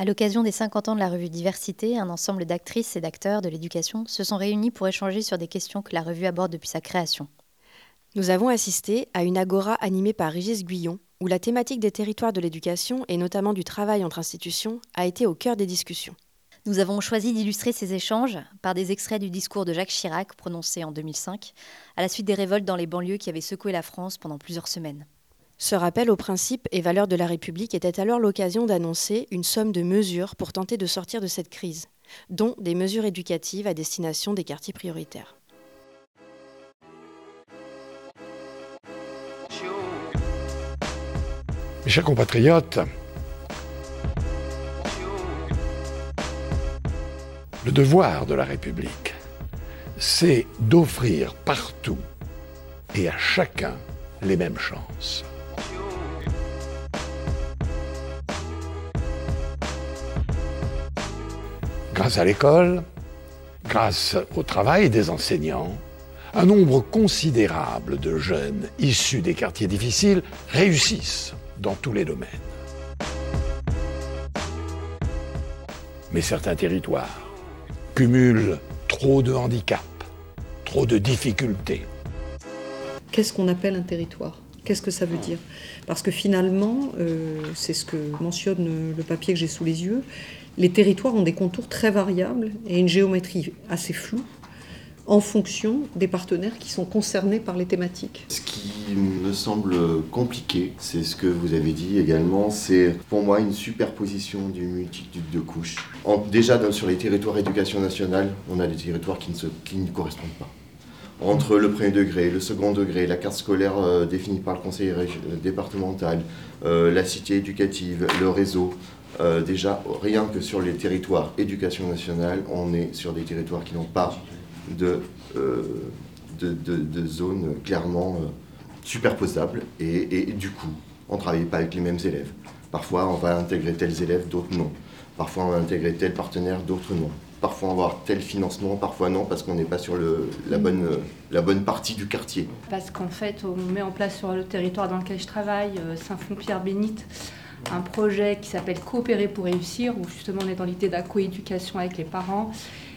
À l'occasion des 50 ans de la revue Diversité, un ensemble d'actrices et d'acteurs de l'éducation se sont réunis pour échanger sur des questions que la revue aborde depuis sa création. Nous avons assisté à une agora animée par Régis Guyon, où la thématique des territoires de l'éducation et notamment du travail entre institutions a été au cœur des discussions. Nous avons choisi d'illustrer ces échanges par des extraits du discours de Jacques Chirac prononcé en 2005, à la suite des révoltes dans les banlieues qui avaient secoué la France pendant plusieurs semaines. Ce rappel aux principes et valeurs de la République était alors l'occasion d'annoncer une somme de mesures pour tenter de sortir de cette crise, dont des mesures éducatives à destination des quartiers prioritaires. Mes chers compatriotes, le devoir de la République, c'est d'offrir partout et à chacun les mêmes chances. Grâce à l'école, grâce au travail des enseignants, un nombre considérable de jeunes issus des quartiers difficiles réussissent dans tous les domaines. Mais certains territoires cumulent trop de handicaps, trop de difficultés. Qu'est-ce qu'on appelle un territoire? Qu'est-ce que ça veut dire? Parce que finalement, euh, c'est ce que mentionne le papier que j'ai sous les yeux, les territoires ont des contours très variables et une géométrie assez floue en fonction des partenaires qui sont concernés par les thématiques. Ce qui me semble compliqué, c'est ce que vous avez dit également, c'est pour moi une superposition d'une multitude de couches. déjà sur les territoires éducation nationale, on a des territoires qui ne, qui ne correspondent pas entre le premier degré, le second degré, la carte scolaire euh, définie par le conseil départemental, euh, la cité éducative, le réseau, euh, déjà, rien que sur les territoires éducation nationale, on est sur des territoires qui n'ont pas de, euh, de, zones clairement euh, superposables. Et, du coup, on ne travaille pas avec les mêmes élèves. Parfois, on va intégrer tels élèves, d'autres non. Parfois, on va intégrer tel partenaire, d'autres non. Parfois, avoir tel financement, parfois non, parce qu'on n'est pas sur le, la, bonne, la bonne partie du quartier. Parce qu'en fait, on met en place sur le territoire dans lequel je travaille, Saint-Fond-Pierre-Bénite, un projet qui s'appelle Coopérer pour réussir, où justement on est dans l'idée de la coéducation avec les parents.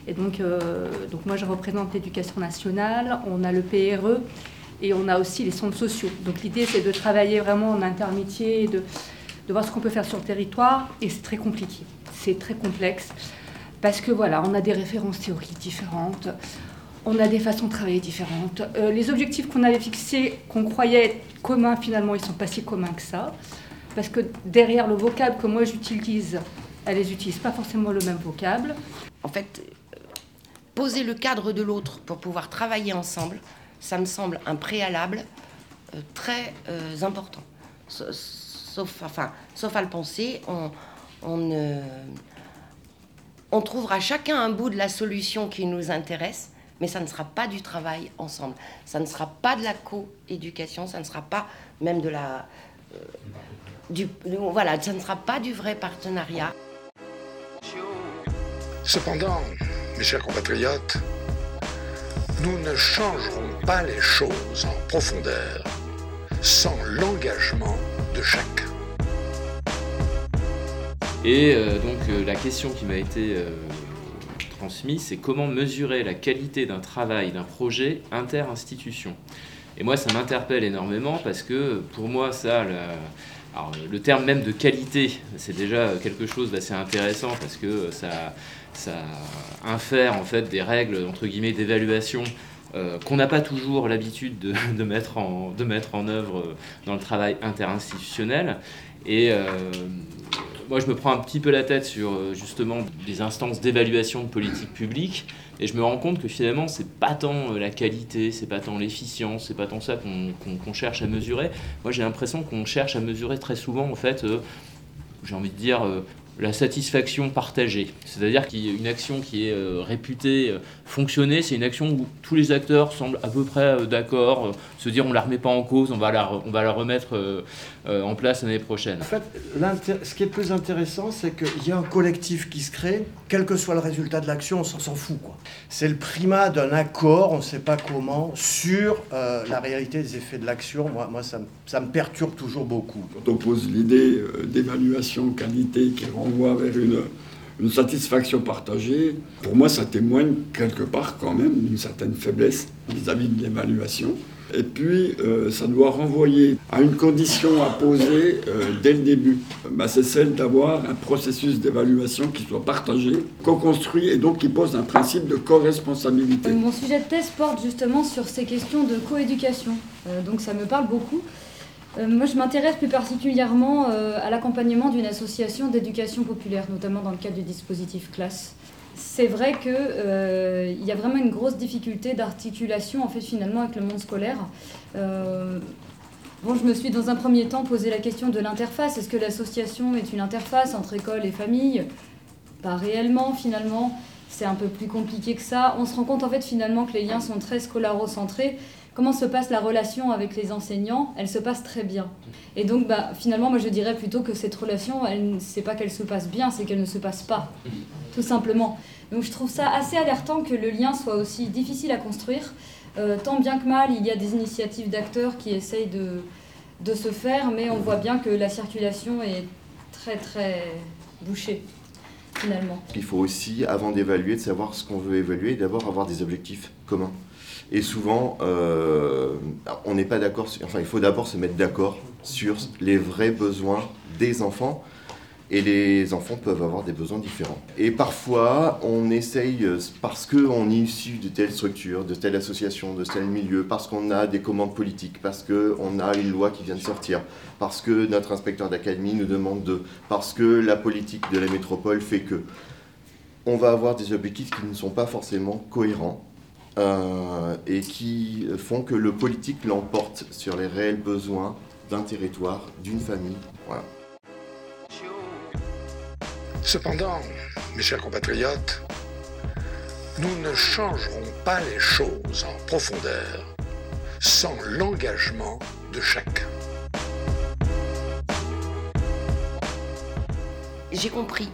Et donc, euh, donc moi je représente l'éducation nationale, on a le PRE et on a aussi les centres sociaux. Donc l'idée c'est de travailler vraiment en intermédiaire, de, de voir ce qu'on peut faire sur le territoire et c'est très compliqué, c'est très complexe parce que voilà, on a des références théoriques différentes. On a des façons de travailler différentes. Euh, les objectifs qu'on avait fixés, qu'on croyait communs, finalement, ils sont pas si communs que ça parce que derrière le vocable que moi j'utilise, elles les pas forcément le même vocable. En fait, poser le cadre de l'autre pour pouvoir travailler ensemble, ça me semble un préalable euh, très euh, important. Sauf, enfin, sauf à le penser, on, on, on trouvera chacun un bout de la solution qui nous intéresse, mais ça ne sera pas du travail ensemble. Ça ne sera pas de la co-éducation, ça ne sera pas même de la... Euh, voilà, ça ne sera pas du vrai partenariat. Cependant, mes chers compatriotes, nous ne changerons pas les choses en profondeur sans l'engagement de chacun. Et euh, donc euh, la question qui m'a été euh, transmise, c'est comment mesurer la qualité d'un travail, d'un projet inter-institution? Et moi, ça m'interpelle énormément parce que pour moi, ça, alors, le terme même de qualité, c'est déjà quelque chose d'assez intéressant parce que ça, infère en fait des règles entre guillemets d'évaluation qu'on n'a pas toujours l'habitude de, mettre en, œuvre dans le travail interinstitutionnel. Et moi, je me prends un petit peu la tête sur euh, justement des instances d'évaluation de politique publique. Et je me rends compte que finalement, c'est pas tant euh, la qualité, c'est pas tant l'efficience, c'est pas tant ça qu'on cherche à mesurer. Moi, j'ai l'impression qu'on cherche à mesurer très souvent, en fait, euh, j'ai envie de dire, la satisfaction partagée. C'est-à-dire qu'une action qui est réputée fonctionner, c'est une action où tous les acteurs semblent à peu près d'accord, se dire on la remet pas en cause, on va la, on va la remettre en place l'année prochaine. En fait, ce qui est le plus intéressant, c'est qu'il y a un collectif qui se crée, quel que soit le résultat de l'action, on s'en fout. Quoi. C'est le primat d'un accord, on ne sait pas comment, sur euh, la réalité des effets de l'action. Moi, moi ça, ça, me perturbe toujours beaucoup. Quand on pose l'idée euh, d'évaluation qualité qui est renvoie vers une, satisfaction partagée, pour moi, ça témoigne quelque part quand même d'une certaine faiblesse vis-à-vis de l'évaluation. Et puis, euh, ça doit renvoyer à une condition à poser euh, dès le début. Bah, c'est celle d'avoir un processus d'évaluation qui soit partagé, co-construit et donc qui pose un principe de co-responsabilité. Euh, mon sujet de thèse porte justement sur ces questions de coéducation. donc ça me parle beaucoup. Moi, je m'intéresse plus particulièrement à l'accompagnement d'une association d'éducation populaire, notamment dans le cadre du dispositif classe c'est vrai qu'il euh, y a vraiment une grosse difficulté d'articulation en fait finalement avec le monde scolaire. Euh, bon, je me suis dans un premier temps posé la question de l'interface. Est-ce que l'association est une interface entre école et famille? Pas réellement finalement. C'est un peu plus compliqué que ça. On se rend compte en fait finalement que les liens sont très scolarocentrés. Comment se passe la relation avec les enseignants? Elle se passe très bien. Et donc bah, finalement moi je dirais plutôt que cette relation, c'est pas qu'elle se passe bien, c'est qu'elle ne se passe pas tout simplement. Donc je trouve ça assez alertant que le lien soit aussi difficile à construire. Euh, tant bien que mal, il y a des initiatives d'acteurs qui essayent de, de se faire, mais on voit bien que la circulation est très très bouchée Il faut aussi, avant d'évaluer, de savoir ce qu'on veut évaluer, d'abord avoir des objectifs communs. Et souvent, euh, on n'est pas d'accord, enfin il faut d'abord se mettre d'accord sur les vrais besoins des enfants et les enfants peuvent avoir des besoins différents. Et parfois, on essaye, euh, parce qu'on est issu de telle structure, de telle association, de tel milieu, parce qu'on a des commandes politiques, parce qu'on a une loi qui vient de sortir, parce que notre inspecteur d'académie nous demande de, parce que la politique de la métropole fait que, on va avoir des objectifs qui ne sont pas forcément cohérents. Euh, et qui font que le politique l'emporte sur les réels besoins d'un territoire, d'une famille. Voilà. Cependant, mes chers compatriotes, nous ne changerons pas les choses en profondeur sans l'engagement de chacun. J'ai compris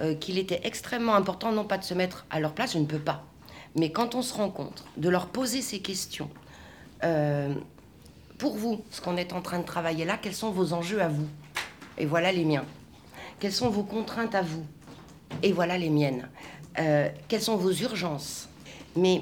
euh, qu'il était extrêmement important, non pas de se mettre à leur place, je ne peux pas, mais quand on se rencontre, de leur poser ces questions. Euh, pour vous, ce qu'on est en train de travailler là, quels sont vos enjeux à vous? Et voilà les miens. Quelles sont vos contraintes à vous? Et voilà les miennes. Euh, quelles sont vos urgences? Mais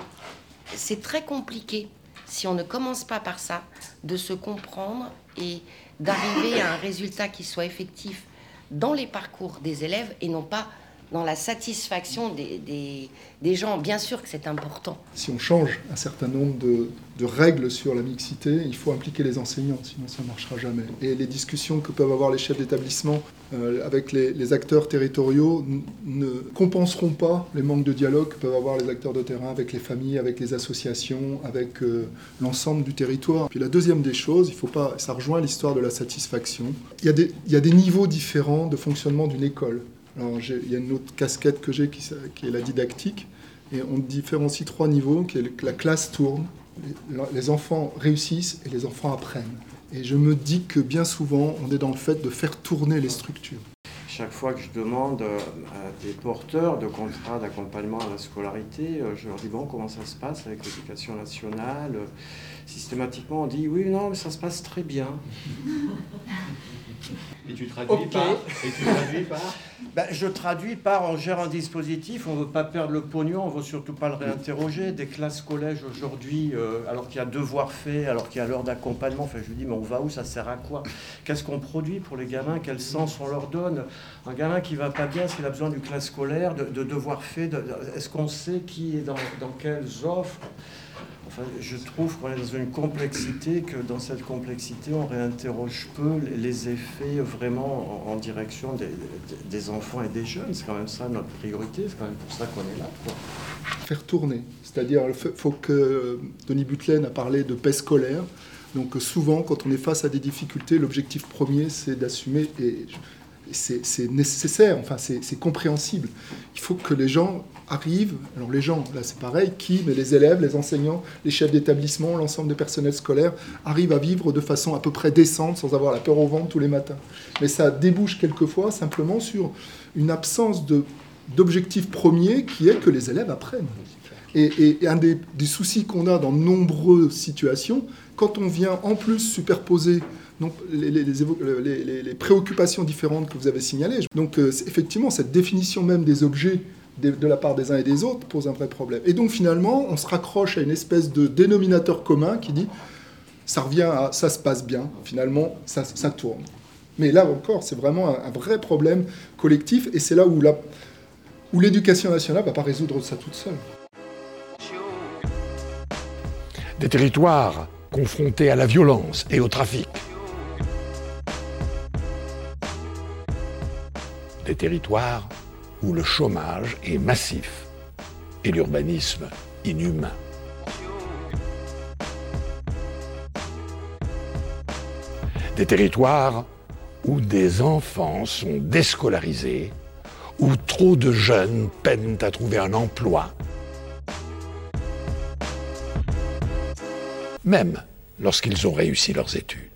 c'est très compliqué, si on ne commence pas par ça, de se comprendre et d'arriver à un résultat qui soit effectif dans les parcours des élèves et non pas dans la satisfaction des, gens. Bien sûr que c'est important. Si on change un certain nombre de, règles sur la mixité, il faut impliquer les enseignants, sinon ça ne marchera jamais. Et les discussions que peuvent avoir les chefs d'établissement euh, avec les, acteurs territoriaux ne compenseront pas les manques de dialogue que peuvent avoir les acteurs de terrain avec les familles, avec les associations, avec euh, l'ensemble du territoire. Puis la deuxième des choses, il faut pas, ça rejoint l'histoire de la satisfaction. Il y a des niveaux différents de fonctionnement d'une école. Il y a une autre casquette que j'ai qui, est la didactique. Et on différencie trois niveaux, qui est la classe tourne, les enfants réussissent et les enfants apprennent. Et je me dis que bien souvent, on est dans le fait de faire tourner les structures. Chaque fois que je demande euh, à des porteurs de contrats d'accompagnement à la scolarité, euh, je leur dis bon, comment ça se passe avec l'éducation nationale? Systématiquement, on dit oui, non, mais ça se passe très bien. Et tu traduis par Et tu traduis par ben, Je traduis par on gère un dispositif, on ne veut pas perdre le pognon, on ne veut surtout pas le réinterroger. Des classes collèges aujourd'hui, euh, alors qu'il y a devoir fait, alors qu'il y a l'heure d'accompagnement, enfin, je lui dis, mais on va où Ça sert à quoi? Qu'est-ce qu'on produit pour les gamins? Quel sens on leur donne? Un gamin qui va pas bien, s'il a besoin du classe scolaire, de, de devoir fait, est-ce qu'on sait qui est dans, dans quelles offres? Je trouve qu'on est dans une complexité, que dans cette complexité, on réinterroge peu les effets vraiment en, direction des, enfants et des jeunes. C'est quand même ça notre priorité, c'est quand même pour ça qu'on est là. Faire tourner, c'est-à-dire, il faut que Denis Butlen a parlé de paix scolaire. Donc souvent, quand on est face à des difficultés, l'objectif premier, c'est d'assumer, et c'est nécessaire, enfin c'est compréhensible. Il faut que les gens arrivent, alors les gens, là c'est pareil, qui, mais les élèves, les enseignants, les chefs d'établissement, l'ensemble des personnels scolaires, arrivent à vivre de façon à peu près décente, sans avoir la peur au ventre tous les matins. Mais ça débouche quelquefois simplement sur une absence d'objectif premier qui est que les élèves apprennent. Et, un des, des soucis qu'on a dans de nombreuses situations, quand on vient en plus superposer donc les, les, préoccupations différentes que vous avez signalées. Donc euh, effectivement, cette définition même des objets de, la part des uns et des autres pose un vrai problème. Et donc finalement, on se raccroche à une espèce de dénominateur commun qui dit ça revient à ça se passe bien, finalement ça, tourne. Mais là encore, c'est vraiment un, vrai problème collectif et c'est là où où l'éducation nationale ne va pas résoudre ça toute seule. Des territoires confrontés à la violence et au trafic. Des territoires où le chômage est massif et l'urbanisme inhumain. Des territoires où des enfants sont déscolarisés où trop de jeunes peinent à trouver un emploi. Même lorsqu'ils ont réussi leurs études.